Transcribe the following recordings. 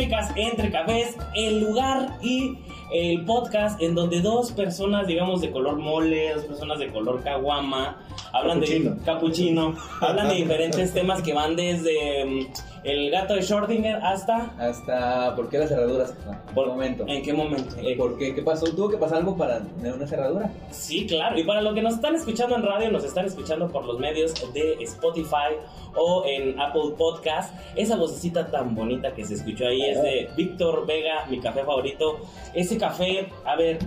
Entre Cafés, el lugar y el podcast en donde dos personas, digamos, de color mole, dos personas de color caguama, hablan Capuchino. de capuchino, hablan de diferentes temas que van desde mm, el gato de Schrödinger hasta... Hasta, ¿por qué las cerraduras? Por momento. ¿En qué momento? Eh, ¿Por qué? ¿Qué pasó? ¿Tuvo que pasar algo para tener una cerradura? Sí, claro. Y para los que nos están escuchando en radio, nos están escuchando por los medios de Spotify o en Apple Podcast. Esa vocecita tan bonita que se escuchó ahí es de Víctor Vega, mi café favorito. Ese café, a ver,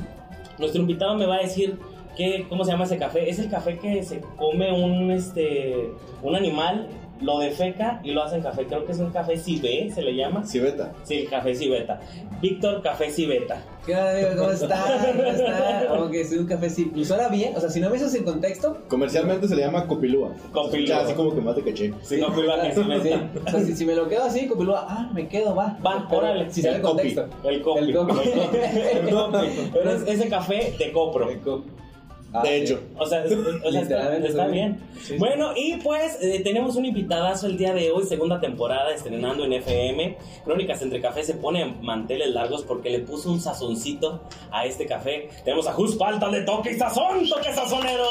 nuestro invitado me va a decir ¿cómo se llama ese café? Es el café que se come un, este, un animal, lo defeca y lo hace en café. Creo que es un café Cibé, se le llama. Civeta. Sí, el café Cibeta. Víctor Café Cibeta. ¿Qué onda, amigo? ¿Cómo está? ¿Cómo está? Como que soy un café sí. ¿Y suena bien? O sea, si no me dices en contexto. Comercialmente se le llama copilúa. Copilúa. Así como que más de caché. Sí, fui que sí. O sea, si, si me lo quedo así, copilúa, ah, me quedo, va. Va, Pero órale. Si sale El el contexto. El copi. El copi. El copi. Pero es ese café de copro. El copi. Ah, De sí. hecho. O sea, es- o sea, está, está bien. Sí, sí. Bueno, y pues eh, tenemos un invitadazo el día de hoy, segunda temporada, estrenando en FM. Crónicas entre Café se pone manteles largos porque le puso un sazoncito a este café. Tenemos a Jus Palta de Toque y Sazón, Toque Sazonero.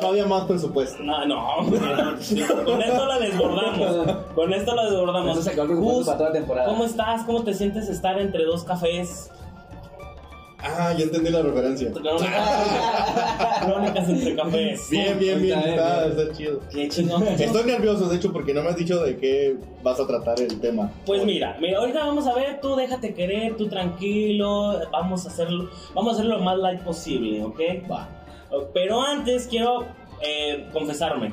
No había más presupuesto. No, no, con esto lo desbordamos. Con esto lo desbordamos. Eso se acabó el presupuesto Jus, para toda la temporada. ¿Cómo estás? ¿Cómo te sientes estar entre dos cafés? Ah, ya entendí la referencia. Crónicas entre cafés. Bien, bien, bien. Está bien, Está, chido. Qué chingón. Estoy nervioso, de hecho, porque no me has dicho de qué vas a tratar el tema. Pues mira, mira, ahorita vamos a ver, tú déjate querer, tú tranquilo, vamos a hacerlo, vamos a hacerlo lo más light posible, ¿ok? Va. Pero antes quiero eh, confesarme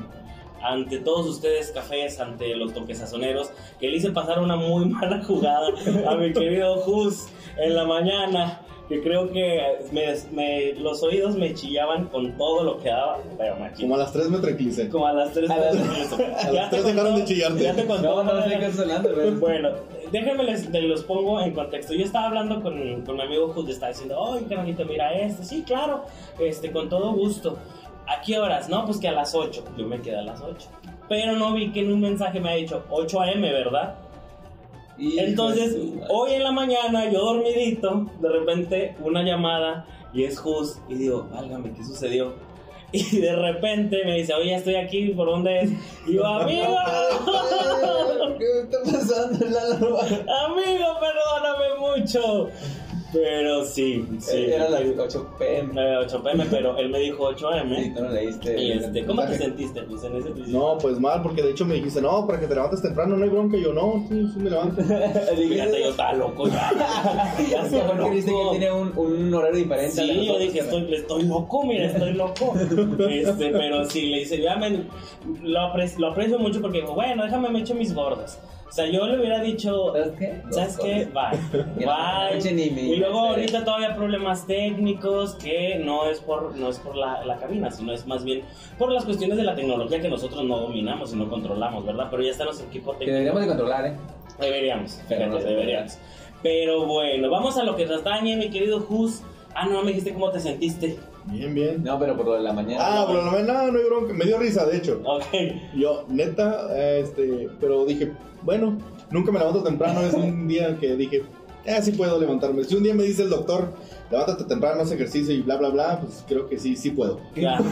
ante todos ustedes cafés, ante los toquesazoneros, que le hice pasar una muy mala jugada a mi querido Jus en la mañana, que creo que me- me- los oídos me chillaban con todo lo que daba, pero machín. Como a las 3 me tranquilicé. Como a las 3 A las- a las tres dejaron de chillarte. Ya te contó. No, no qué pero. Bueno, déjenme les, les los pongo en contexto. Yo estaba hablando con, con mi amigo Jud, estaba diciendo, ay, carnalito, mira esto. Sí, claro, este, con todo gusto. ¿A qué horas? No, pues que a las 8. Yo me quedé a las 8. Pero no vi que en un mensaje me ha dicho 8 a.m., ¿verdad? Entonces, hoy en la mañana, yo dormidito, de repente una llamada y es Jus. Y digo, válgame, ¿qué sucedió? Y de repente me dice, oye, estoy aquí, ¿por dónde es? Y yo, amigo, ¿Qué está pasando, Lalo? amigo, perdóname mucho. Pero sí, sí. Era las 8 pm. Eh, 8 pm, pero él me dijo 8 Sí, am. tú no leíste. Y este, ¿cómo te sentiste, Luis, en ese principio? No, pues mal, porque de hecho me dijiste, no, para que te levantes temprano, no hay bronca. Y yo, no, sí, sí me levanto. Fíjate, yo estaba loco ya. Ya estaba aparte viste que él loco. tiene un, un horario diferente. Sí, yo dije, estoy, estoy loco, mira, estoy loco. Este, pero sí, le dice, ya me, lo, aprecio, lo aprecio mucho porque dijo, bueno, déjame me echo mis gordas. O sea, yo le hubiera dicho, ¿Sabes qué? ¿sabes qué? Bye. No Bye. Y luego este- ahorita todavía problemas técnicos que no es por, no es por la, la cabina, sino es más bien por las cuestiones de la tecnología que nosotros no dominamos y no controlamos, ¿verdad? Pero ya está nuestro equipo técnico. deberíamos de controlar, ¿eh? Deberíamos, Pero no fíjate, se deberíamos. Pero bueno, vamos a lo que nos dañe, mi querido Jus. Ah, no, me dijiste cómo te sentiste. Bien, bien. No, pero por lo de la mañana. Ah, pero no, no, no hay bronca. Me dio risa, de hecho. Ok. Yo, neta, este, pero dije, bueno, nunca me levanto temprano. Es un día que dije, eh, sí puedo levantarme. Si un día me dice el doctor, levántate temprano, haz ejercicio y bla, bla, bla, pues creo que sí, sí puedo. Claro.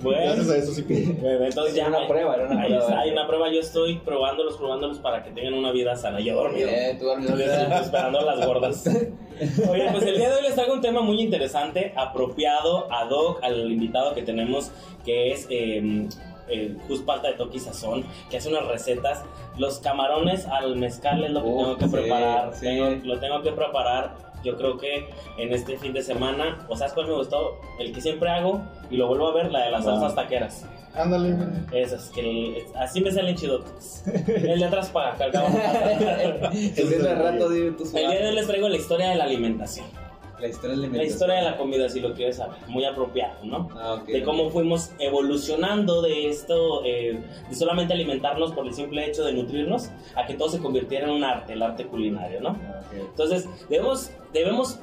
Bueno, Gracias a eso sí puedo. bueno, entonces ya Era una prueba, era una ahí prueba. está, hay una prueba. Yo estoy probándolos, probándolos para que tengan una vida sana. Yo dormido. Eh, tú dormido. Esperando a las gordas. Oye, pues el día de hoy les traigo un tema muy interesante, apropiado, ad hoc al invitado que tenemos, que es eh, eh, Jus Palta de Toki Sazón, que hace unas recetas. Los camarones al mezcal es lo que Uf, tengo que sí, preparar. sí. Tengo- lo tengo que preparar. Yo creo que en este fin de semana, ¿o sabes cuál me gustó? El que siempre hago y lo vuelvo a ver, la de las Ah. salsas taqueras. Ándale. Esas, que el- así me salen chidotes. El de atrás para acá, cabrón. Haciendo el rato El día de hoy les traigo la historia de la alimentación. La historia de La historia de la comida, si lo quieres saber. Muy apropiado, ¿no? Ah. De cómo fuimos evolucionando de esto, eh, de solamente alimentarnos por el simple hecho de nutrirnos, a que todo se convirtiera en un arte, el arte culinario, ¿no? Ah. Entonces, debemos, debemos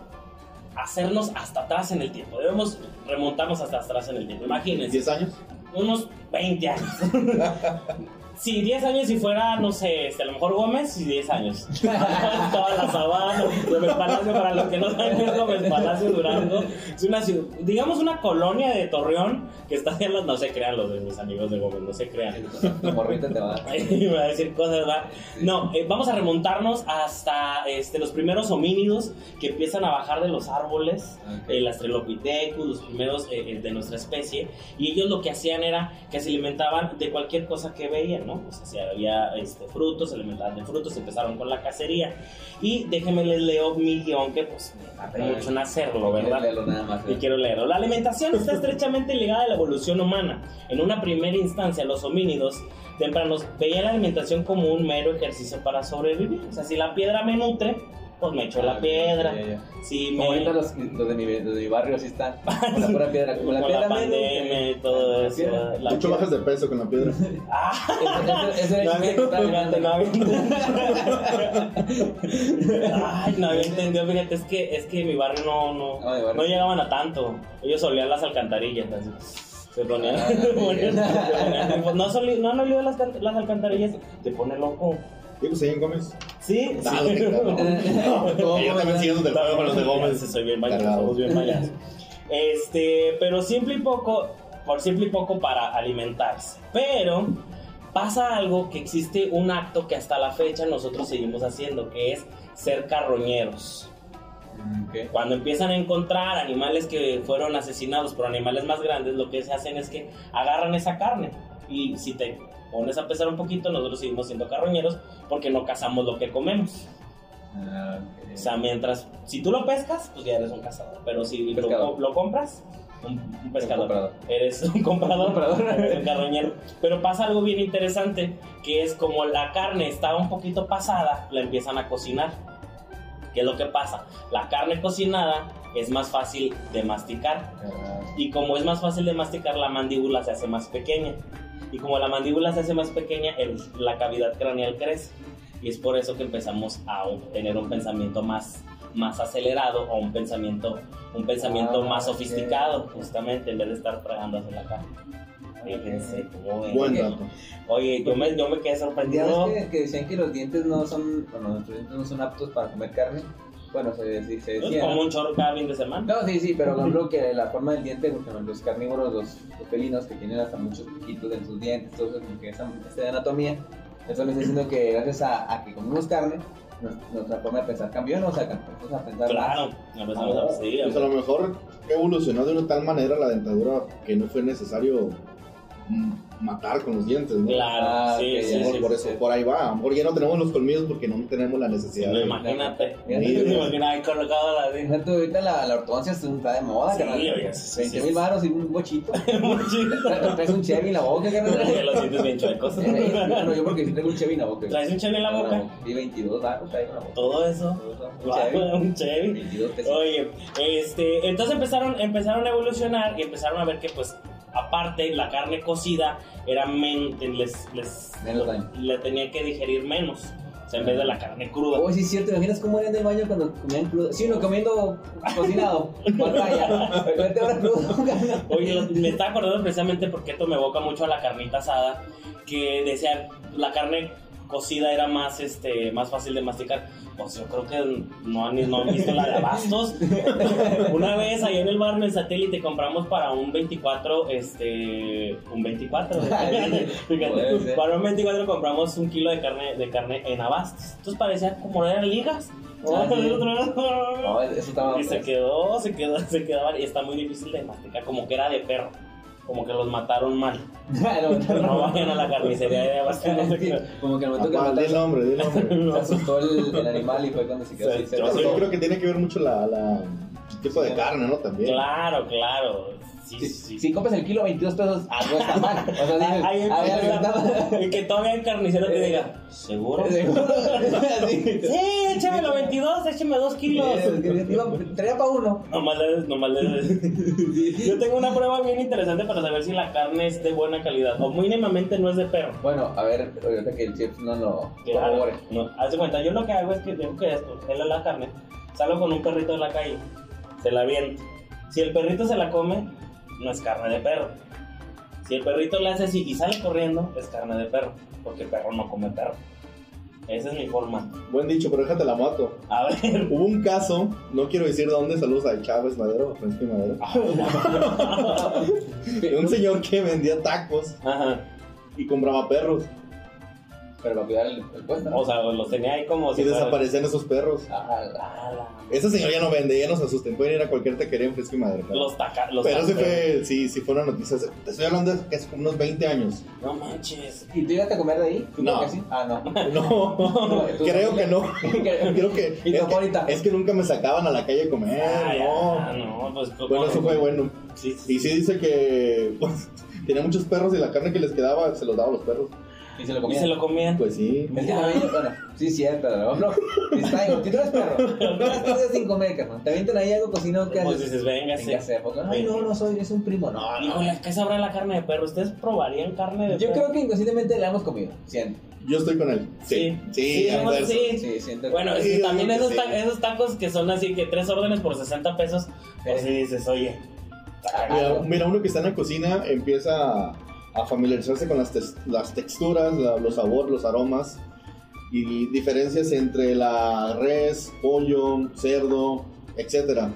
hacernos hasta atrás en el tiempo, debemos remontarnos hasta atrás en el tiempo. Imagínense, ¿10 años? unos 20 años. Sí, 10 años si fuera, no sé, este, a lo mejor Gómez, sí, 10 años. Toda la sabana, Gómez Palacio, para los que no saben qué es Gómez Palacio Durango, es una ciudad, digamos una colonia de Torreón que está en los, no se crean los de mis amigos de Gómez, no se crean. Tu morrita te va. Me va a decir cosas, ¿verdad? No, eh, vamos a remontarnos hasta este, los primeros homínidos que empiezan a bajar de los árboles, Ok. el Australopithecus, los primeros eh, eh, de nuestra especie, y ellos lo que hacían era que se alimentaban de cualquier cosa que veían, ¿no? Sea, si había este, frutos, se alimentaban de frutos, empezaron con la cacería. Y déjenme les leo mi guion, que pues me Ah, mucho en hacerlo, ¿verdad? leerlo nada más. Y quiero leerlo. La alimentación está estrechamente ligada a la evolución humana. En una primera instancia, los homínidos tempranos veían la alimentación como un mero ejercicio para sobrevivir. O sea, si la piedra me nutre, pues me echo Ah, la piedra. ya, ya. Si Como me... ahorita los, los, de mi, los de mi barrio sí están con la pura piedra. Como la con piedra la menos, pandemia y todo la eso. Mucho bajas de peso con la piedra. Ah, Ese- no es el que está había- no había- Ay, no había entendido, fíjate, es que, es que mi barrio no, no, Ah, barrio. no llegaban a tanto. Ellos olían las alcantarillas, así. Se ponían, Ah, se sí. ponían- se ponían- no, soli- no han olido las, las alcantarillas, te pone loco. Y pues ahí en Gómez. Sí, Ah, sí. no, no, no. Yo también siguiendo del juego con los de Gómez. Soy bien Cargado. somos bien mañosos. Este, pero simple y poco, por simple y poco para alimentarse. Pero pasa algo que existe un acto que hasta la fecha nosotros seguimos haciendo, que es ser carroñeros. Mm, ok. Cuando empiezan a encontrar animales que fueron asesinados por animales más grandes, lo que se hacen es que agarran esa carne. Y si te pones a pesar un poquito, nosotros seguimos siendo carroñeros porque no cazamos lo que comemos. Ah, ok. O sea, mientras, si tú lo pescas, pues ya eres un cazador. Pero si lo, lo compras, un, un pescador. comprador. Eres un comprador, comprador. eres un carroñero. Pero pasa algo bien interesante, que es como la carne estaba un poquito pasada, la empiezan a cocinar. ¿Qué es lo que pasa? La carne cocinada es más fácil de masticar. Ah, Y como es más fácil de masticar, la mandíbula se hace más pequeña. Y como la mandíbula se hace más pequeña, el- la cavidad craneal crece. Y es por eso que empezamos a tener un pensamiento más, más acelerado o un pensamiento, un pensamiento Ah, más sofisticado, justamente, en vez de estar tragándose la carne. Fíjense cómo ven. Buen dato. Oye, yo me, yo me quedé Ya sorprendido. ves que, que decían que los dientes no son, bueno, nuestros dientes no son aptos para comer carne. Bueno, se, se, se Es decía. como ¿no? un chorro cada fin de semana. No, sí, sí, pero por ejemplo que la forma del diente, porque los carnívoros, los, los felinos que tienen hasta muchos piquitos en sus dientes, todo eso, como que esa, esa anatomía, eso me está diciendo que gracias a, a que comemos carne, nos- nuestra forma de pensar cambió, ¿no? O sea, empezamos a pensar Claro, empezamos a sí, Pues a lo mejor evolucionó de una tal manera la dentadura que no fue necesario mm, matar con los dientes, ¿no? Claro, Ah, sí, sí, sí, por sí. eso, por ahí va. A lo mejor ya no tenemos los colmillos porque no tenemos la necesidad. no, de- imagínate. Ya, Imagínate ahí colocado la de. Ahorita la, la ortodoncia está de moda, Sí, carnal. oye, sí, sí, 20 sí. mil baros y un bochito. Traes un Chevy en la boca, carnal. Los sientes bien chuecos. Bueno, yo porque sí tengo un Chevy en la boca. ¿Traes un Chevy en la boca? Sí, 22 baros traigo en la boca. Todo eso. Un Chevy. Guau, Un Chevy. 22 pesos. Oye, este, entonces empezaron, empezaron a evolucionar y empezaron a ver que, pues, aparte, la carne cocida era men, les, les, Menos daño. le tenía que digerir menos. O sea, en vez de la carne cruda. Oh, sí, es cierto. ¿Te imaginas cómo eran del baño cuando comían crudo? Sí, no, comiendo cocinado. Batalla. Vete ahora crudo. Oye, me estaba acordando precisamente porque esto me evoca mucho a la carnita asada, que decía la carne cocida era más este más fácil de masticar. Pues yo creo que no han, no han visto la de Abastos. Una vez ahí en el bar en el satélite compramos para un 24, este, un 24. Puede Fíjate, ser. para un 24 compramos un kilo de carne de carne en Abastos. Entonces parecía como eran ligas. Ah, sí. No, eso estaba. Y se quedó, se quedó, se quedaba y está muy difícil de masticar, como que era de perro, como que los mataron mal. No vayan a la carnicería de sé qué. Como que al momento que di el mataron, nombre, di el nombre. se asustó el, el animal y fue cuando se quedó Sí, así. yo sí. yo creo que tiene que ver mucho la, la- el tipo de carne, ¿no? También. Claro, claro. Sí, Si, sí. si compras el kilo 22 pesos, algo está mal. O sea, dices, empieza y que todavía el carnicero te diga, ¿seguro? Así. Sí, échame los 22, échame 2 kilos. Traía para uno. Nomás le, nomás le- Yo tengo una prueba bien interesante para saber si la carne es de buena calidad o mínimamente no es de perro. Bueno, a ver, ahorita que el chef no lo Claro. corrobore. No, haz de cuenta, yo lo que hago es que tengo que él la carne, salgo con un perrito de la calle, se la aviento. Si el perrito se la come, no es carne de perro. Si el perrito le hace así y sale corriendo, es carne de perro, porque el perro no come perro. Esa es mi forma. Buen dicho, pero déjate la mato. A ver. Hubo un caso, no quiero decir dónde, saludos a Chávez Madero, Francisco Madero, de un señor que vendía tacos Ajá. y compraba perros Pero para cuidar el, el puesto. ¿no? O sea, los tenía ahí como y si fueran- desaparecían esos perros. Ah, la- Ah, la- Ese señor ya no vende, ya no se asusten, pueden ir a cualquier taquería en Fresco y Madero. claro. Los taca, los Pero taca- fue, sí, sí fue una noticia. Te estoy hablando de que hace como unos 20 años. No manches. ¿Y tú ibas a comer de ahí? ¿Tú No. sí? Ah, no. No, ¿Tú creo que no. Creo que ¿Y es, que es que nunca me sacaban a la calle a comer. Ah, ya, no. no, pues Bueno, eso fue bueno. Sí, sí, Y sí dice que pues, tenía muchos perros y la carne que les quedaba se los daba a los perros. ¿Y se lo Y comían? se lo comían. Pues sí. Es que la veía- bueno, sí, cierto, no, no. Está bien, si tú eres perro, tres días sin comer, carnal. Te avientan ahí algo cocinado, ¿qué Pues dices, véngase. Ay, no, no soy, es un primo. No, no. Híjole, ¿qué sabrá la carne de perro? ¿Ustedes probarían carne de Yo perro? creo que inconscientemente la hemos comido, siento. Yo estoy con él. Sí. Sí, Sí, sí, sí. Sí, siento. Bueno, es que yo también que esos, sí. ta- esos tacos que son así que tres órdenes por 60 pesos, pues sí dices, oye, Mira, mira, uno que está en la cocina empieza a familiarizarse con las, tes- las texturas, la- los sabores, los aromas y diferencias entre la res, pollo, cerdo, etcétera.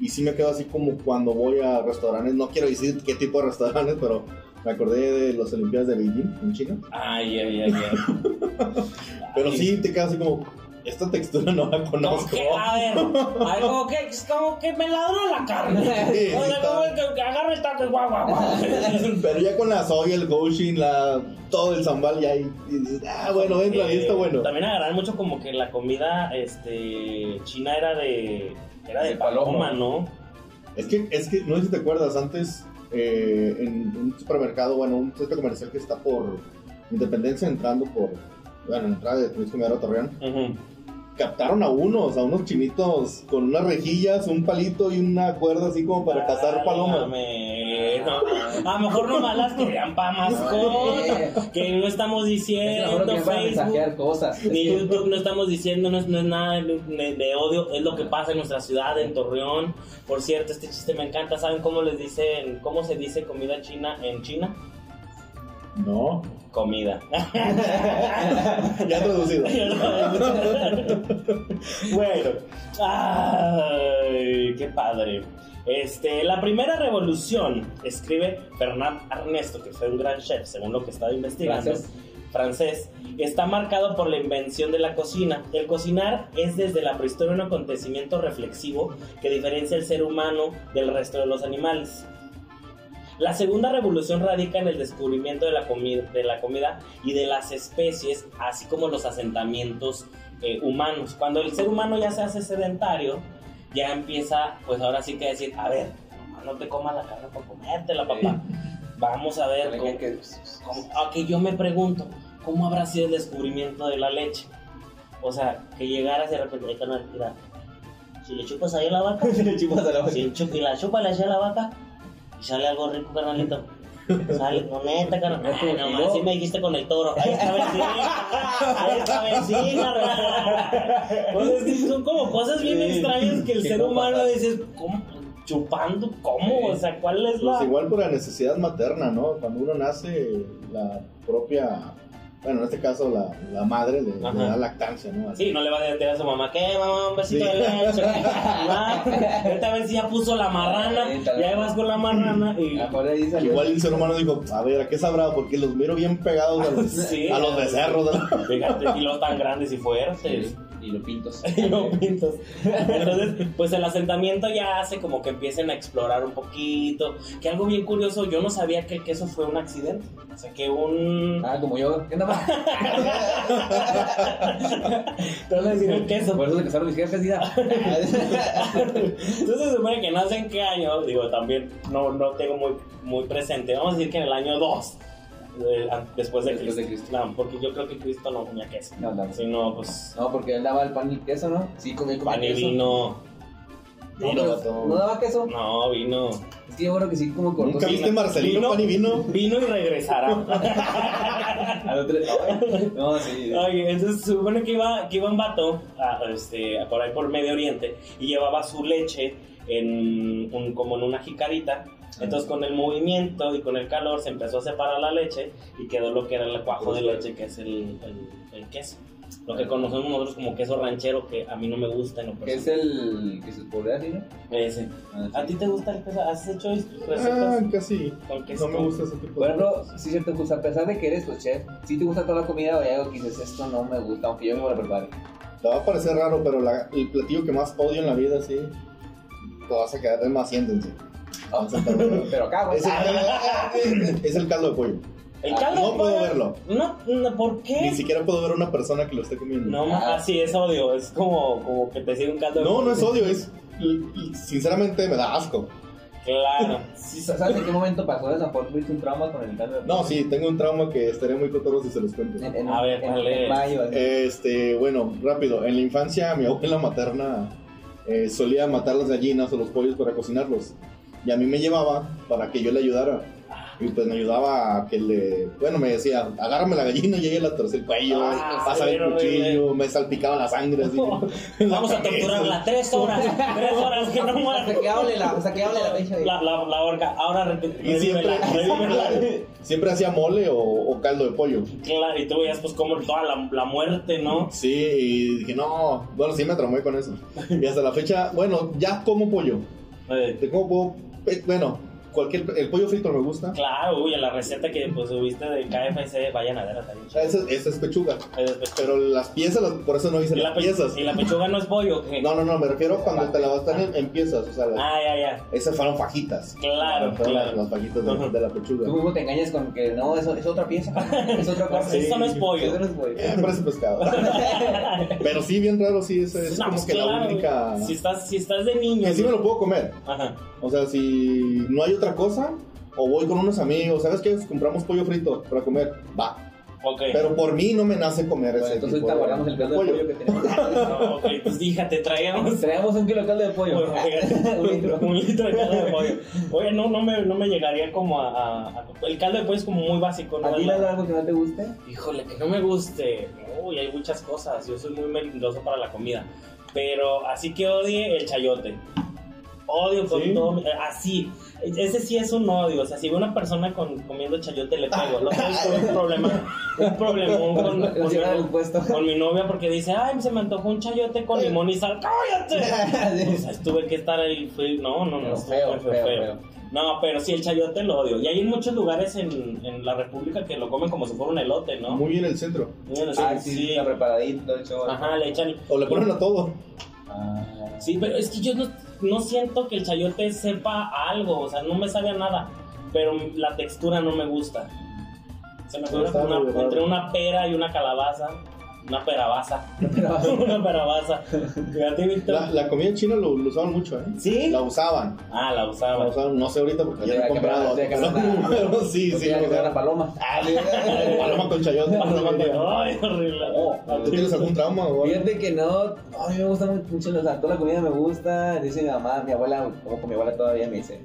Y sí me quedo así como cuando voy a restaurantes, no quiero decir qué tipo de restaurantes, pero me acordé de las Olimpiadas de Beijing en China. ay, ay, ay, ay. Pero sí te quedas así como, esta textura no la conozco. que, a ver, a ver, como que, como que me ladró la carne. Sí, o sea, como que, que agarra el taco y guau, guau, guau. Pero ya con la soya, el goshin, la, todo el zambal ya ahí, ah, bueno, entra, ahí está Eh, bueno. También agarran mucho como que la comida este china era de era de, paloma, ¿no? Es que, es que, no sé si te acuerdas, antes eh, en un supermercado, bueno, un centro comercial que está por Independencia, entrando por, bueno, en la entrada de Turismo Madero Torreón, Ujú. captaron a unos, a unos chinitos con unas rejillas, un palito y una cuerda así como para cazar palomas. No. A lo mejor nomás las querían para mascota. Que no estamos Es que diciendo para Facebook. cosas. Ni YouTube no estamos diciendo, no es, no es nada de, de- de odio, es lo que pasa en nuestra ciudad, en Torreón. Por cierto, este chiste me encanta. ¿Saben cómo les dicen, cómo se dice comida china en China? No, Comida. ya traducido. bueno, ay, qué padre. Este, la primera revolución, escribe Bernard Ernesto, que fue un gran chef, según lo que estaba investigando, Francés. francés, está marcado por la invención de la cocina. El cocinar es desde la prehistoria un acontecimiento reflexivo que diferencia el ser humano del resto de los animales. La segunda revolución radica en el descubrimiento de la, de la comida y de las especies, así como los asentamientos eh, humanos. Cuando el ser humano ya se hace sedentario, ya empieza, pues ahora sí que decir, a ver, no te comas la carne por comértela, papá. Vamos a ver cómo, que- cómo- ah, yo me pregunto, ¿cómo habrá sido el descubrimiento de la leche? O sea, que llegaras de repente, "Ay, carnal, mira, si le chupas ahí a la vaca, Le chupas a la vaca. si chup- y la chupa le echa a la vaca y sale algo rico, carnalito. Sale, no neta, carnal. Ay, no, luego- así me dijiste con el toro. Ahí esta vez sí. Ahí sí, carnal. Pues es que son como cosas bien Sí, extrañas que el ser no humano dices, ¿cómo? Chupando, ¿cómo? O sea, ¿cuál es la...? Pues igual por la necesidad materna, ¿no? Cuando uno nace, la propia, bueno, en este caso la, la madre le, da lactancia, ¿no? Así. Sí, no le va a decir a su mamá, ¿qué, mamá? Un besito Sí. de leche. Ah, Esta vez sí ya puso la marrana, ya vas con la marrana y... A por ahí salió. Igual el ser humano dijo, a ver, ¿a qué sabrá? Porque los miro bien pegados a los, Sí. a los becerros. ¿no? Fíjate, y los tan grandes y fuertes. Y los pintos. Y no pintos. Entonces, pues el asentamiento ya hace como que empiecen a explorar un poquito. Que algo bien curioso, yo no sabía que el queso fue un accidente. O sea, que un... Ah, como yo. ¿Qué más? Te van a decir el queso. Por eso se casaron mis jefes, mira. Entonces se supone que no sé en qué año, digo, también no, no tengo muy, muy presente. Vamos a decir que en el año 2, eh, después de Después Cristo. de Cristo. No, porque yo creo que Cristo no comía queso. No, no. Si no, pues No, porque él daba el pan y el queso, ¿no? Sí, comía comía pan y queso. vino. No, Vino. ¿No daba queso? No, vino. Es que yo creo que sí, como cortó. ¿Nunca viste Marcelino, Vino. pan y vino? Vino y regresará. Al otro. No, sí. Oye, entonces se supone que iba, que iba un vato a, este, por ahí por Medio Oriente y llevaba su leche en un, como en una jicarita Entonces con el movimiento y con el calor se empezó a separar la leche y quedó lo que era el cuajo de leche, que es el, el- el queso. Lo que conocemos nosotros como queso ranchero, que a mí no me gusta en lo Que es personal. el que se podría decir, ¿no? Ese. Ah, ¿A sí. ti te gusta el queso? ¿Has hecho Ah, recetas casi. con queso? No me gusta ese tipo de ejemplo, cosas. sí, cierto, pues a pesar de que eres pues, chef, si te gusta toda la comida o hay algo que dices, esto no me gusta, aunque yo me lo prepare. Te va a parecer raro, pero la- el platillo que más odio en la vida, sí. Te vas a quedar, es más, pero acá, güey. Es el, es el caldo de pollo. El Ah, caldo No de puedo pollo- verlo. No, no, ¿por qué? Ni siquiera puedo ver a una persona que lo esté comiendo. No, Ah. así es odio. Es como, como que te sirve un caldo de No, pollo. no es odio, es. Sinceramente me da asco. Claro. Sí, ¿Sabes en qué momento pasó eso? ¿Por tuviste un trauma con el caldo de No, sí, tengo un trauma que estaría muy cotorro si se los cuento. En, en- A ver, en- ¿cuál en mayo. así. Este, bueno, rápido. En la infancia, mi abuela materna eh, solía matar las gallinas o los pollos para cocinarlos. Y a mí me llevaba para que yo le ayudara. Y pues me ayudaba a que le. Bueno, me decía, agárrame la gallina y ella le torce el cuello, Ah, pasa el sí, cuchillo, me salpicaba la sangre. Así, Vamos a torturarla tres horas. Tres horas que no muera. Hasta que hable la, hasta que hable la fecha. La, la, la horca. Ahora. Y siempre, siempre hacía mole o, o caldo de pollo. Claro, y tú veías pues como toda la, la muerte, ¿no? Sí, y dije, no, bueno, sí me traumé con eso. Y hasta la fecha, bueno, ya como pollo. Eh, eh, bueno, cualquier, el pollo frito me gusta. claro, uy, la receta que pues subiste de KFC, vayan a ver, chido. Esa, esa es pechuga. Pero las piezas, las- por eso no hice ¿Y la, las pe- piezas. ¿Y la pechuga no es pollo? ¿qué? No, no, no, me refiero cuando te la vas a en, en piezas. O sea, las- Ah, ya, ya. esas fueron fajitas. Claro, Fueron las, claro. las fajitas de, la Tú pechuga. mismo te engañas con que no, eso es otra pieza. Es otra parte. Sí, Eso no es pollo. Eso no es pollo. Eh, parece pescado. Pero sí, bien raro, sí, es No, como pues que claro, la única. Si estás, si estás de niño. Que sí me lo puedo comer. Ajá. O sea, si no hay otra cosa, o voy con unos amigos, ¿sabes qué? Compramos pollo frito para comer. Va. Ok. Pero por mí no me nace comer Bueno, ese entonces tipo ahorita de- guardamos el caldo de pollo que tenemos. No, ok, pues fíjate, traíamos Traemos un kilo de caldo de pollo. un litro. un litro de caldo de pollo. Oye, no, no me, no me llegaría como a, a- a- El caldo de pollo es como muy básico, ¿no? ¿A ti algo que no te guste? Híjole, que no me guste. Uy, hay muchas cosas. Yo soy muy melindoso para la comida. Pero así que odie el chayote. Odio con ¿Sí? todo. mi- eh, Así. Ese sí es un odio. O sea, si veo una persona con, comiendo chayote, le pego. Lo tengo un problema. Un problemón con, mi, puesto. con mi novia porque dice: Ay, se me antojó un chayote con limón y sal. ¡Cállate! O sea, tuve que estar ahí. Fui, no, no, no. Feo, muy feo, feo. No, pero sí, el chayote lo odio. Y hay en muchos lugares en, en la República que lo comen como si fuera un elote, ¿no? Muy en el centro. Bueno, Ah, sí, sí, sí. está preparadito, el show. Ajá, le echan. O le ponen a todo. Ah. Sí, pero es que yo no, no siento que el chayote sepa a algo, o sea, no me sabe a nada, pero la textura no me gusta. Se me fue entre una pera y una calabaza, una perabaza, una perabaza. Fíjate, Víctor. La, la comida china lo, lo usaban mucho, ¿eh? ¿Sí? La usaban. Ah, la La usaba. usaban, no sé ahorita porque ya no he comprado. que una- sí, sí. Lo que una usaban. paloma. Paloma con chayote. Ay, horrible. ¿Tú tienes algún trauma o algo? Fíjate que no, no, a mí me gusta mucho, o sea, toda la comida me gusta, dice mi mamá, mi abuela, como con mi abuela todavía me dice,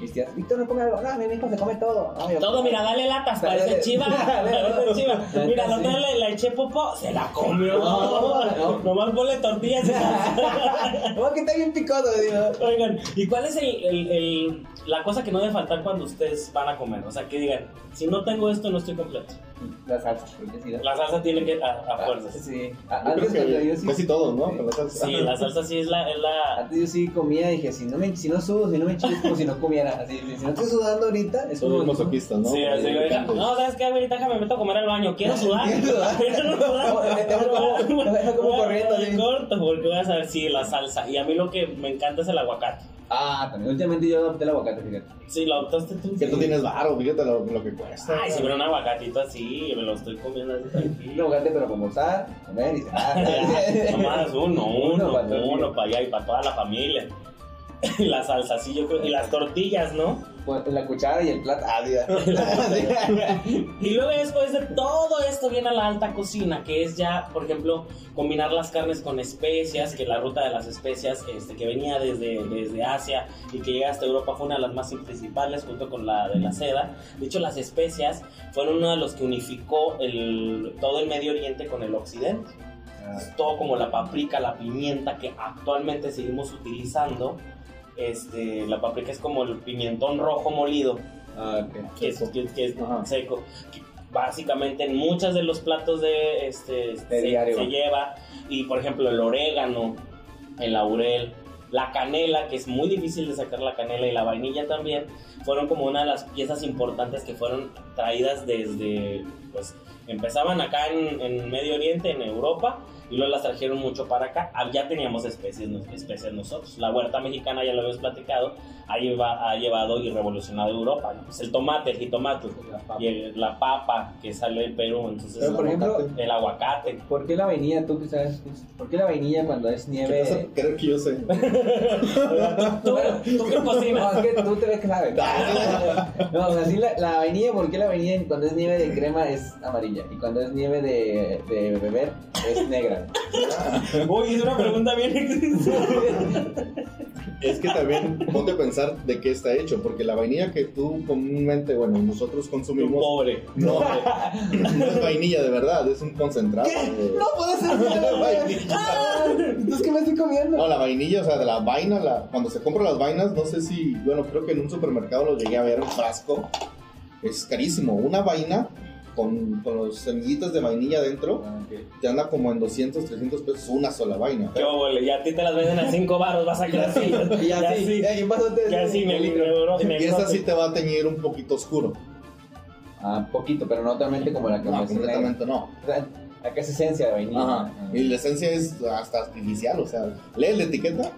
mis tías, Víctor no come algo, no, mi hijo se come todo. No, yo- Todo, mira, dale latas, parece chiva. Parece chiva. Mira, no sí. le, le eché popo, se la comió. No, no. Nomás ponle tortillas No, que está bien picoso, digo. Oigan, ¿y cuál es el, el- el- la cosa que no debe faltar cuando ustedes van a comer? O sea, que digan, si no tengo esto, no estoy completo. La salsa, sí, La salsa tiene que a, a fuerzas. Sí, A- Yo antes cuando que yo sí, casi todos, ¿no? Sí. Con la salsa. Sí, la salsa sí es la... Es la antes yo sí comía y dije, si no, me, si no sudo, si no me chido, es como si no comiera. Así, si no estoy sudando ahorita, es como... los masoquistas, ¿no? Sí, así que. No, ¿sabes qué? Ahorita déjame meto a comer al baño. Quiero sudar. Quiero sudar. Quiero. Me como- me a- corriendo, corto, porque vas a ver, sí, la salsa. Y a mí lo que me encanta es el aguacate. Ah, también. Últimamente yo adopté el aguacate, fíjate. Sí, lo adoptaste tú. Que tú tienes varo, fíjate lo, lo que cuesta. Ay, si me un aguacatito así, me lo estoy comiendo así Un tranquilo. aguacate, pero como almorzar, comer y cenar. Nomás uno, Uno uno, uno día. para allá y para toda la familia. La salsa, sí, yo creo. Y las tortillas, ¿no? La cuchara y el plato. Ah. Y luego después de todo esto viene a la alta cocina, que es ya, por ejemplo, combinar las carnes con especias, que la ruta de las especias este, que venía desde, desde Asia y que llega hasta Europa fue una de las más principales junto con la de la seda. De hecho, las especias fueron uno de los que unificó el, todo el Medio Oriente con el Occidente. Todo como la paprika, la pimienta que actualmente seguimos utilizando este, la paprika es como el pimientón rojo molido, Ah, ok. que es, que, que es Ajá. seco. que básicamente en muchos de los platos de este se lleva y por ejemplo el orégano, el laurel, la canela, que es muy difícil de sacar la canela y la vainilla también, fueron como una de las piezas importantes que fueron traídas desde, pues, empezaban acá en, en Medio Oriente, en Europa, y luego las trajeron mucho para acá. Ah, Ya teníamos especies, especies nosotros. La huerta mexicana, ya lo habíamos platicado, ha, lleva- ha llevado y revolucionado Europa. ¿no? Pues el tomate, el jitomate, La papa. y el- la papa que sale del Perú, entonces Pero, por ejemplo, aguacate. el aguacate. ¿Por qué la vainilla, tú que sabes? ¿Por qué la vainilla cuando es ¿Qué vas nieve? a creer que yo sé? ¿Tú, tú qué cocinas? No, es que tú te ves que sabes. No, o sea, sí, la, la vainilla, ¿por qué la vainilla cuando es nieve de crema es amarilla? Y cuando es nieve de, de beber es negra. Uy, es una pregunta bien Es que también ponte a pensar de qué está hecho, porque la vainilla que tú comúnmente, bueno, nosotros consumimos, pobre. no, no es vainilla de verdad, es un concentrado. de- puede ser de vainilla. Entonces, ¿qué me estoy comiendo? No, la vainilla, o sea, de la vaina, la, cuando se compran las vainas, no sé si, bueno, creo que en un supermercado lo llegué a ver, un frasco, es carísimo. Una vaina con, con los semillitas de vainilla dentro, Ah, te anda como en 200, 300 pesos una sola vaina. Óvole, ya a ti te las venden a 5 baros, vas a quedar así. Y ya sí, ya, y un vasote de- Ya sí, me. Y esa sí te va a teñir un poquito oscuro. Ah, poquito, pero no totalmente como la que No, me completamente no. Acá es esencia de vainilla. Ajá. Ajá. Y la esencia es hasta artificial, o sea, lee la etiqueta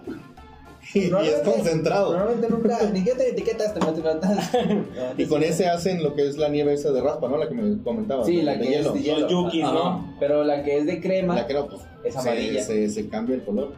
y, y es concentrado. Normalmente nunca, ni que te etiquetas, te matas. Y con ese hacen lo que es la nieve esa de raspa, ¿no? La que me comentabas. Sí, la de que hielo. es de hielo. Ajá. ¿no? Pero la que es de crema La que no, pues es se- amarilla. Se, se cambia el color.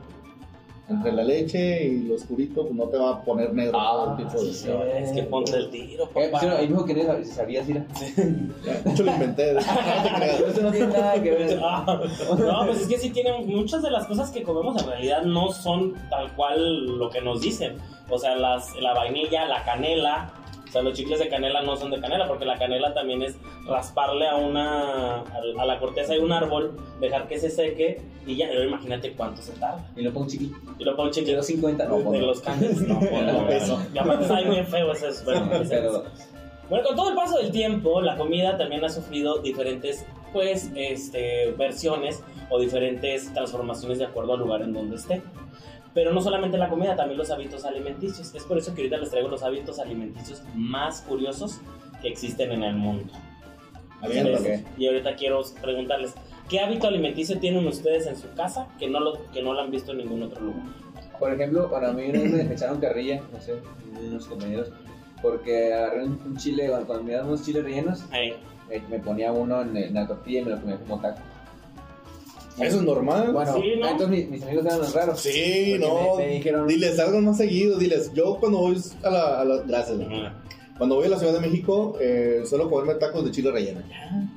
Entre la leche y lo oscurito, pues no te va a poner negro Ah, tipo de. sí. Es que ponte el tiro, Eh, pues, ahí dijo que no sab- sabías, mira. De hecho, lo inventé. No te creas. Pero eso no tiene nada que ver. Ah, No, pues es que sí tienen muchas de las cosas que comemos en realidad no son tal cual lo que nos dicen. O sea, las, la vainilla, la canela, sea, los chicles de canela no son de canela porque la canela también es rasparle a una a, la corteza de un árbol, dejar que se seque y ya, pero imagínate cuánto se tarda. Y lo pongo chiquito. Y lo pongo chicle Quiero 50, no, de los candies, no, peso. Y aparte sabe bien feo ese es, bueno, bueno, con todo el paso del tiempo, la comida también ha sufrido diferentes, pues, este, versiones o diferentes transformaciones de acuerdo al lugar en donde esté. Pero no solamente la comida, también los hábitos alimenticios. Es por eso que ahorita les traigo los hábitos alimenticios más curiosos que existen en el mundo. Ok. Y ahorita quiero preguntarles, ¿qué hábito alimenticio tienen ustedes en su casa que no lo, que no lo han visto en ningún otro lugar? Por ejemplo, para mí una vez me echaron carrilla, no sé, unos compañeros, porque agarré un, chile, cuando, me daban unos chiles rellenos, me, me ponía uno en, en la tortilla y me lo comía como taco. Eso es normal. Bueno, Sí, ¿no? entonces mis, mis amigos eran los raros. Sí, no. Me, me dijeron, Diles algo más seguido. Diles, yo cuando voy a la. A la gracias. ajá. Cuando voy a la Ciudad de México, eh, suelo comerme tacos de chile relleno.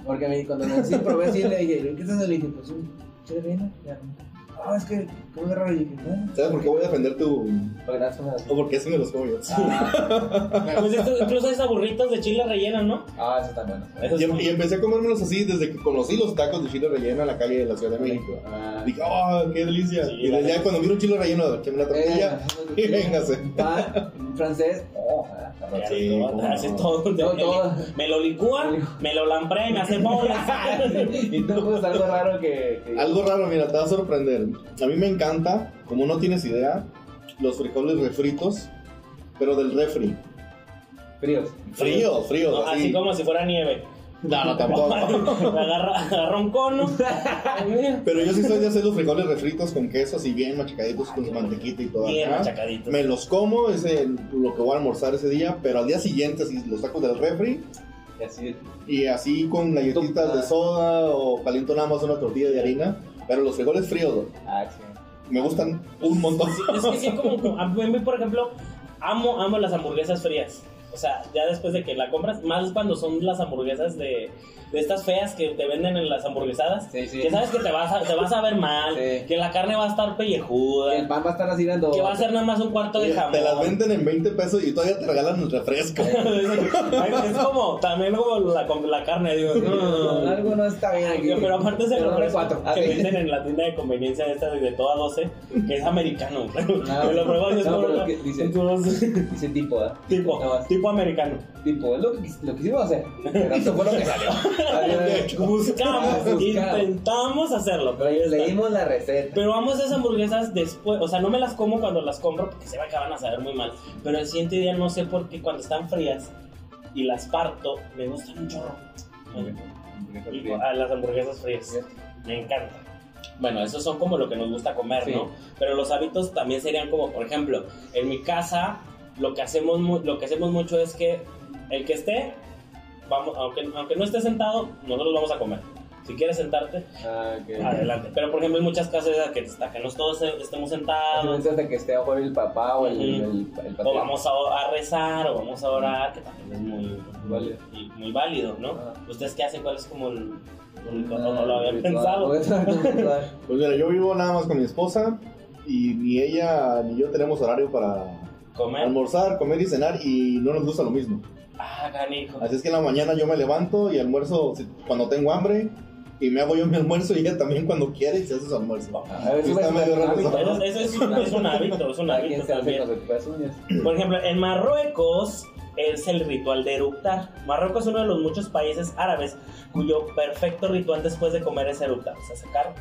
porque me, cuando me sí, probé así, le dije, ¿qué estás? Le dije, pues un chile relleno. Ya. Ah, es que, ¿Sabes por qué voy a defender tu.? O porque eso me los como yo. Ah, Pues esto- incluso hay burritos de chile relleno, ¿no? ah, eso está bueno. Eso Y, es- y empecé a comérmelos así desde que conocí los tacos de chile relleno en la calle de la Ciudad de México. Ah, Dije, ¡oh, qué delicia! Sí, y desde ya cuando miro un chile relleno, echame la tortilla eh, y véngase. Pan, un francés. Oh, ah. Sí, no. hace todo. Todo, todo. Me lo licúa, me lo lamprea y me hace bolas. y tú pues algo raro que, que- Algo raro, mira, te va a sorprender. A mí me encanta, como no tienes idea, los frijoles refritos, pero del refri. fríos. Fríos, fríos, No, así. así como si fuera nieve. No, no, tampoco. agarra, agarra un cono. Pero yo sí soy de hacer los frijoles refritos con queso, así bien machacaditos con su mantequita y todo Bien acá. machacaditos. Me los como, es el- lo que voy a almorzar ese día, pero al día siguiente así los saco del refri Y así. y así con galletitas de soda o caliento nada más una tortilla de harina. Pero los frijoles fríos Ah, sí. Me gustan un montón. Es que sí, como, a mí, por ejemplo, amo, amo las hamburguesas frías. O sea, ya después de que la compras, más cuando son las hamburguesas de, de estas feas que te venden en las hamburguesadas, Sí, sí. que sabes que te vas a, te vas a ver mal, Sí. que la carne va a estar pellejuda, El pan va a estar así dando. que va a ser nada más un cuarto de jamón. Te las venden en 20 pesos y todavía te regalan el refresco. es como, también como la, con la carne, digo, no. Algo no está bien aquí. Pero aparte es el Pero refresco que Así. venden en la tienda de conveniencia esta de toda 12, que es americano. Ah, Que lo pruebas y es no, como que dice- Dice tipo, ¿eh? tipo, más. Tipo americano. Tipo, es lo que, lo que quisimos hacer. Pero esto fue lo que salió. Buscamos, intentamos hacerlo, pero ahí está. Leímos la receta. Pero amo esas hamburguesas después, o sea, no me las como cuando las compro porque se me acaban a saber muy mal. Pero el siguiente día no sé por qué cuando están frías y las parto, me gustan un chorro. Y- a las hamburguesas frías. Me encanta. Bueno, esos son como lo que nos gusta comer, Sí. ¿no? Pero los hábitos también serían como, por ejemplo, en mi casa lo que hacemos lo que hacemos mucho es que el que esté vamos aunque aunque no esté sentado, nosotros vamos a comer. Si quieres sentarte, Ah, ok. adelante. Pero por ejemplo, hay muchas casas que hasta que no todos estemos sentados hasta que esté afuera el papá o el, Ujú. el, el o vamos a, a rezar o vamos a orar, que también es muy Válido. y muy válido, ¿no? Ajá. ¿Ustedes qué hacen? ¿Cuál es como el, el- no, Ah, no lo habían ritual. pensado? Pues mira, yo vivo nada más con mi esposa y ni ella ni yo tenemos horario para Comer. almorzar, comer y cenar y no nos gusta lo mismo. Ah, canijo. Así es que en la mañana yo me levanto y almuerzo cuando tengo hambre y me hago yo mi almuerzo y ella también cuando quiere y se hace su almuerzo. A ver, Sí, eso está es medio un raro hábito, es, un, es un hábito, es un también. Por ejemplo, en Marruecos es el ritual de eructar. Marruecos es uno de los muchos países árabes cuyo perfecto ritual después de comer es eructar. O sea, sacar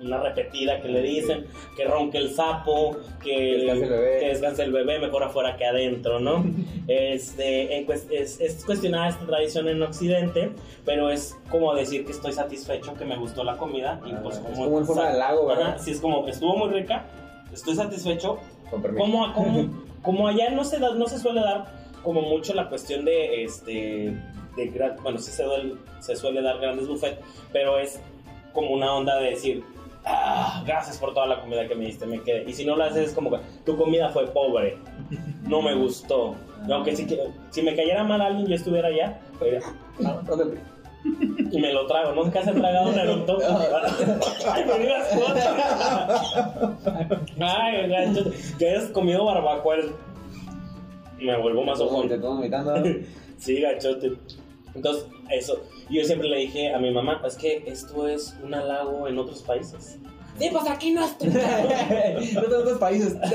una repetida que le dicen, que ronque el sapo, que, Que descanse el bebé. que descanse el bebé, mejor afuera que adentro, ¿no? este, en es, es cuestionada esta tradición en Occidente, pero es como decir que estoy satisfecho, que me gustó la comida y Ah, pues es como... como en forma de lago, ¿verdad? Ajá, sí, es como, estuvo muy rica, estoy satisfecho, Con permiso. como, como, como allá no se, da, no se suele dar como mucho la cuestión de, este, de bueno, sí se, se suele dar grandes buffet, pero es como una onda de decir, ah, gracias por toda la comida que me diste, me quedé. Y si no lo haces es como que tu comida fue pobre, no me gustó. Aunque si, si me cayera mal alguien, yo estuviera allá eh, Ah, ¿dónde? y me lo trago. ¿Nunca se han tragado un eructo? Ay, me digas. Ay, gacho, que hayas comido barbacoa. Me vuelvo más ojón. Te estamos imitando. Sí, gachote. Entonces, eso. Yo siempre le dije a mi mamá, es que esto es un halago en otros países. Sí, pues aquí no es tu No tengo otros países.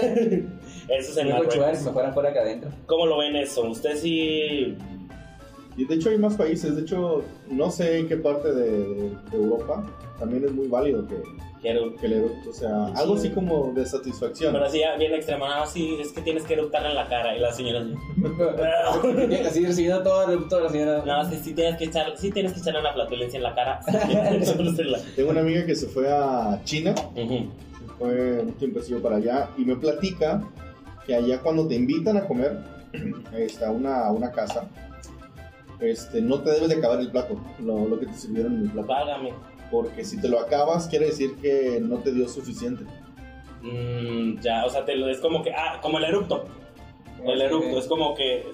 Eso es en Mejor chuar, Marruecos. mejor afuera que adentro. ¿Cómo lo ven eso? ¿Usted sí...? Y de hecho hay más países, de hecho no sé en qué parte de, de- de Europa también es muy válido que, Quiero... que el eructo, o sea, Sí. algo así como de satisfacción. Pero así ya bien extremado, sí, es que tienes que eructar en la cara. Y la señora así... Así recibiendo todo toda la señora. No, sí, sí tienes que echar, sí tienes que echarle una flatulencia en la cara. Tengo una amiga que se fue a China, Ujú. fue un tiempecillo para allá y me platica que allá cuando te invitan a comer a, una, una casa, este, no te debes de acabar el plato, lo, lo que te sirvieron en el plato. Págame. Porque si te lo acabas, quiere decir que no te dio suficiente. Mm, ya, o sea, te lo, es como que, ah, como el eructo. El eructo, es como que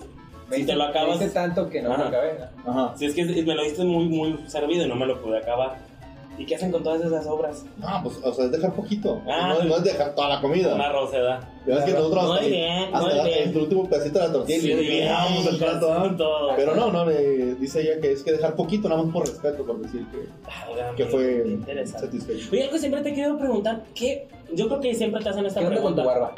Me si te lo hice- acabas- Me hice tanto que no me Ajá. acabé. Ajá. Si es que me lo diste muy, muy servido y no me lo pude acabar. ¿Y qué hacen con todas esas obras? Ah, pues, o sea, es dejar poquito. Ah. no, no es dejar toda la comida. Una. Ya ves que nosotros Muy hasta, bien, hasta muy la- bien. el último pedacito de la tortilla y le limpiamos el plato. ¿ah? todo. Pero no, no, le dice ella que es que dejar poquito, nada más por respeto, por decir que, Ah, que fue satisfecho. Oye, algo que siempre te querido preguntar, ¿qué? Yo creo que siempre te hacen esta ¿Qué onda con pregunta. tu barba?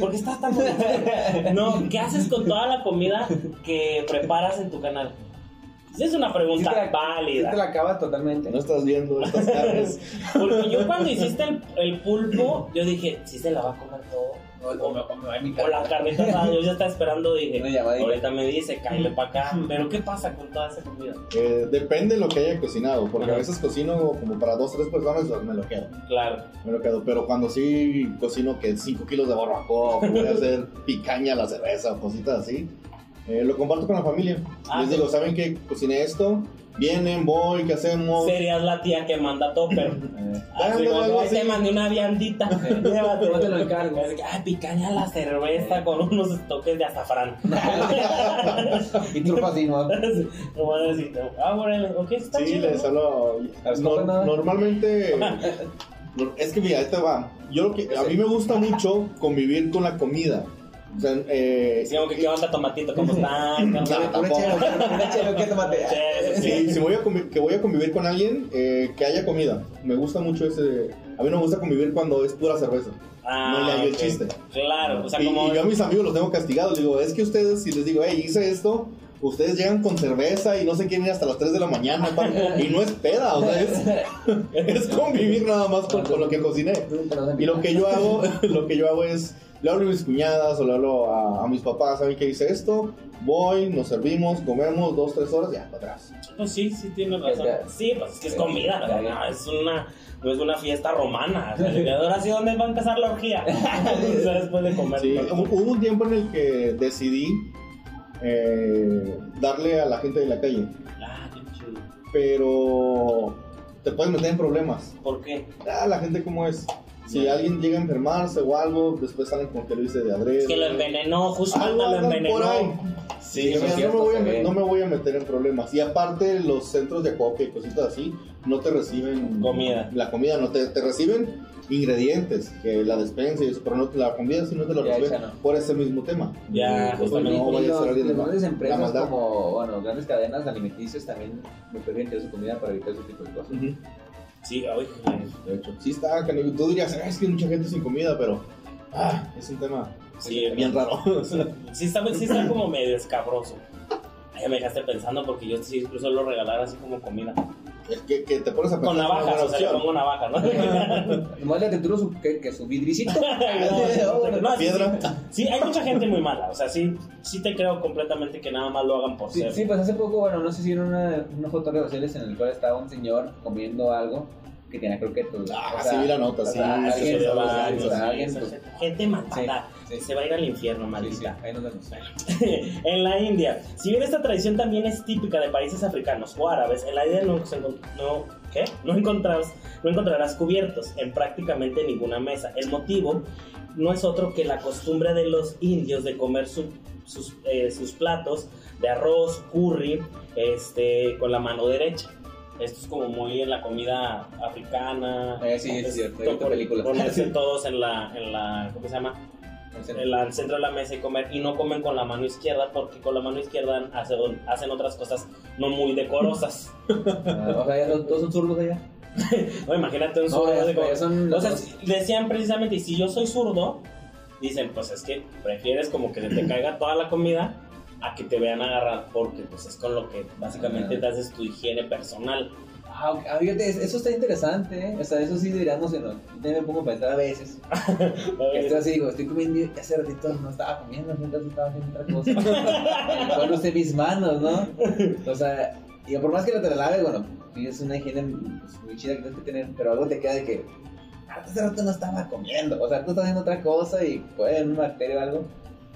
Porque estás tan. No, ¿qué haces con toda la comida que preparas en tu canal? Esa es una pregunta te la- válida. sí te la acabas totalmente. No estás viendo estas caras. Porque yo cuando hiciste el, el pulpo, yo dije, sí se la va a comer todo. O, o me, o me va a mi O la carnita asada, yo ya estaba esperando, dije, ahorita me dice, cállale para acá. Pero ¿qué pasa con toda esa comida? Eh, depende de lo que haya cocinado, porque Ajá. a veces cocino como para dos, tres personas, me lo quedo. Claro. Me lo quedo. Pero cuando sí cocino que 5 kilos de barbacoa, voy a hacer picaña a la cerveza, cositas así, eh, lo comparto con la familia. Ah, Les sí. digo, ¿saben que cociné esto? Vienen, voy, ¿qué hacemos? Serías la tía que manda topper. Eh, Así, como, algo "Ay, te así. mandé una viandita. Llévate. No te lo encargo. Así picaña la cerveza con unos toques de azafrán. y truco así, ¿no? Ah, bueno, ok, está Sí, chido. les ¿no? normalmente. no, es que mira, este va. Yo lo que, a mí me gusta mucho convivir con la comida. O sea, eh, Sí, como que qué onda, tomatito, ¿cómo están? Tampoco. chelo, ¿qué tomate? Sí, sí, si, si voy a que voy a convivir con alguien, eh, que haya comida. Me gusta mucho ese. A mí no me gusta convivir cuando es pura cerveza. Ah, No le hallo el ok. chiste. Claro, o sea, y, como. y yo a mis amigos los tengo castigados. Digo, es que ustedes, si les digo, hey, hice esto, ustedes llegan con cerveza y no se quieren ir hasta las 3 de la mañana. y no es peda, o sea, es, es convivir nada más con, con lo que cociné. Y lo que yo hago, lo que yo hago es, le hablo a mis cuñadas o le hablo a, a mis papás, ¿saben qué hice esto? Voy, nos servimos, comemos dos, tres horas, ya, para atrás. Pues sí, sí, tienes razón. Sí, pues es que es comida, ¿no? No, es una. No es una fiesta romana. O sea, ahora sí, ¿dónde va a empezar la orgía? o sea, después de comer. Sí, hubo hubo un tiempo en el que decidí eh, darle a la gente de la calle, Ah, qué chido. pero te puedes meter en problemas. ¿Por qué? Ah, la gente cómo es. Si alguien llega a enfermarse o algo, después salen con que lo hice de adrede. Es que lo envenenó, justo Algo lo andan por ahí. envenenó. Sí, Sí, cierto, no, me voy a, no me voy a meter en problemas. Y aparte, los centros de acopio y cositas así no te reciben Comida. La comida no te, te reciben ingredientes, que la despensa y eso, pero no, la comida sí no te lo Ya reciben por ese mismo tema. Ya, Pues, no vaya a ser alguien de las grandes la empresas como, bueno, grandes cadenas alimenticias también me tirar su comida para evitar ese tipo de cosas. Ujú. Sí, ay, De hecho, sí está, canijo. Tú dirías, "Ah, es que hay mucha gente sin comida, pero ah, es un tema Sí, bien raro. Sí está, sí está como medio escabroso. Ay, me dejaste pensando porque yo sí incluso lo regalar así como comida. Que, que te pones a pensar. Con navajas, o sea, le pongo navajas, ¿no? Nomás le tiro su, que, que su vidricito. No, sí, Piedra. Sí, hay mucha gente muy mala. O sea, sí, sí te creo completamente que nada más lo hagan por Sí, ser. sí, pues hace poco, bueno, no sé si vieron una, una foto redes sociales en el cual estaba un señor comiendo algo que tenía. Ah, sí, vi la nota, o sí, sea, sí, Ah, alguien, sí, o sea, sí, alguien, pues, gente- gente malvada. Sí. Se va a ir al infierno, sí, sí, maldita. ahí nos vemos. en la India. Si bien esta tradición también es típica de países africanos o árabes, en la India no, no, ¿qué? no, encontrarás, no encontrarás cubiertos en prácticamente ninguna mesa. El motivo no es otro que la costumbre de los indios de comer su- sus, eh, sus platos de arroz, curry, este, con la mano derecha. Esto es como muy en la comida africana. Eh, sí, es cierto, por- películas. Ponerse todos en la, en la, ¿cómo se llama? El- al centro de la mesa y comer y no comen con la mano izquierda porque con la mano izquierda hacen, hacen otras cosas no muy decorosas. Ah, o sea, ya los- todos son zurdos allá. No, imagínate un zurdo de como- son- O sea, decían precisamente, y si yo soy zurdo, dicen, pues es que prefieres como que se te caiga toda la comida a que te vean agarrar porque pues es con lo que básicamente te haces tu higiene personal. Ah, ok. Ah, fíjate, eso está interesante, ¿eh? O sea, eso sí deberíamos, ¿no? Yo me pongo a pensar a veces. Que estoy así, digo, estoy comiendo y hace ratito no estaba comiendo, mientras estaba haciendo otra cosa. Bueno, usé mis manos, ¿no? O sea, y por más que no te la laves, bueno, sí es una higiene pues, muy chida que tienes que tener, pero algo te queda de que "Ah, hace rato no estaba comiendo. O sea, tú estás haciendo otra cosa y puede haber una bacteria o algo.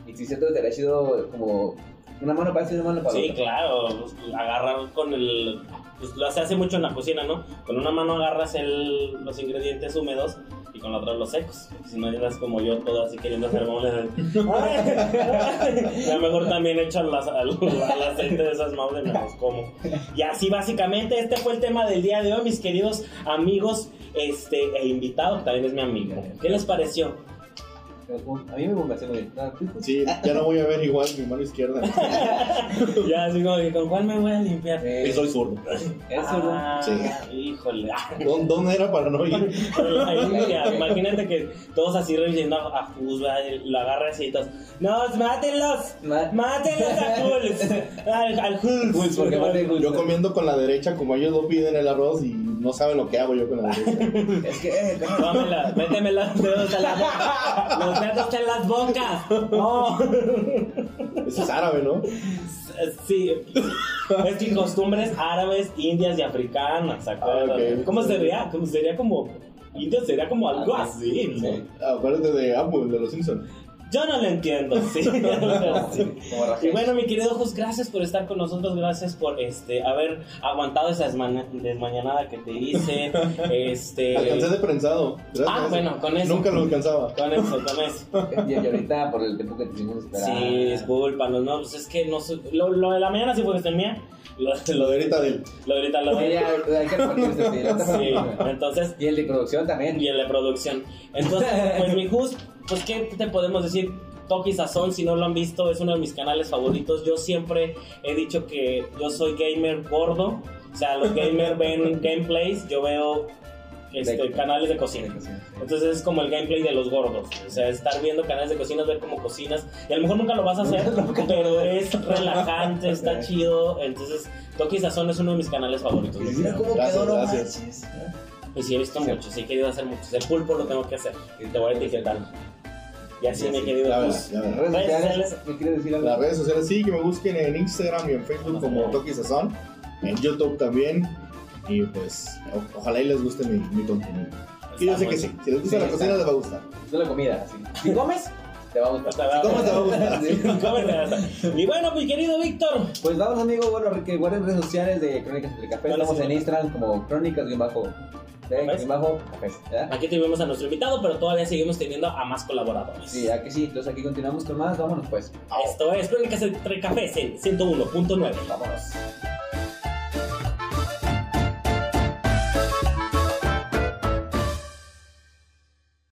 Y si cierto, te ha sido como una mano para una mano para Sí, otra. claro, pues, agarrar con el... Pues lo se hace mucho en la cocina, ¿no? Con una mano agarras el, los ingredientes húmedos y con la otra los secos. Si no andas como yo, todo así queriendo hacer moles. A lo mejor también echan las, al, al aceite de esas madres y me los como. Y así básicamente este fue el tema del día de hoy, mis queridos amigos este, e invitado, que también es mi amigo. ¿Qué les pareció? A mí me convenció muy bien. Sí, ya no voy a ver igual mi mano izquierda. Ya así como que, ¿con cuál me voy a limpiar? Eh, soy zurdo. Eso, ¿no? Ah, Sí. Híjole. ¿Dó- ¿Dónde era para no ir? Imagínate que todos así revisando a. Y lo agarra así y todos, ¡No, mátenlos! ¡Mátenlos a Jules! Al, Jules- Yo comiendo con la derecha, como ellos no piden el arroz y no saben lo que hago yo con la derecha. Es que, eh, méteme los dedos a la boca. Los dedos en las bocas. No. Eso es árabe, ¿no? Sí. Es que costumbres árabes, indias y africanas, ¿se acuerdan? Ah, ok. ¿Cómo sería? ¿Cómo sería como. India sería como algo Ah, así, ¿no? sí. Acuérdate de Apple, de los Simpsons. Yo no lo entiendo, sí. Y bueno, mi querido Jus, gracias por estar con nosotros, gracias por este haber aguantado esa desma- desmañanada que te hice. Este Alcancé de prensado. Gracias Ah, bueno, con eso. Nunca lo alcanzaba. con eso, con eso. Y, ahorita por el tiempo que te hicimos esperar. Sí, discúlpanos, no, pues es que no sé, lo, lo de la mañana sí fue cuestión mía. Lo, Lo de ahorita del. lo de ahorita lo Sí, ya, hay que repartir este sí, entonces Y el de producción también. y el de producción. Entonces, pues mi Jus, pues qué te podemos decir? Toki Sazón, si no lo han visto, es uno de mis canales favoritos. Yo siempre he dicho que yo soy gamer gordo. O sea, los gamers ven gameplays, yo veo este, De- canales de cocina. Entonces es como el gameplay de los gordos. O sea, estar viendo canales de cocina, ver cómo cocinas. Y a lo mejor nunca lo vas a hacer, pero es relajante, está chido. Entonces, Toki Sazón es uno de mis canales favoritos. Y mira cómo Gracias, quedó, no manches. Y sí, he visto muchos, sí he querido hacer muchos. El pulpo lo tengo que hacer. Y te voy a etiquetar. Y así me he querido. Pues. Redes sociales, sociales. ¿me quieres decir algo? Las redes sociales sí, que me busquen en Instagram y en Facebook como Toki Sazón. En YouTube también. Y pues, o- ojalá y les guste mi, mi contenido. Y yo sé que sí. Si les gusta Sí, la cocina, está. les va a gustar. Es la comida. así. Si comes, te va a gustar. ¿Cómo te va a gustar? ¿Cómo te va a gustar? Y bueno, mi querido Víctor. Pues vamos, amigo. Bueno, que guarden redes sociales de Crónicas entre Café. ¿Cuáles Estamos en Instagram como Crónicas ¿verdad? Aquí tuvimos a nuestro invitado, pero todavía seguimos teniendo a más colaboradores. Sí, ya que sí. Entonces aquí continuamos con más. Vámonos pues. Esto es Crónicas entre Cafés en 101.9. Vámonos.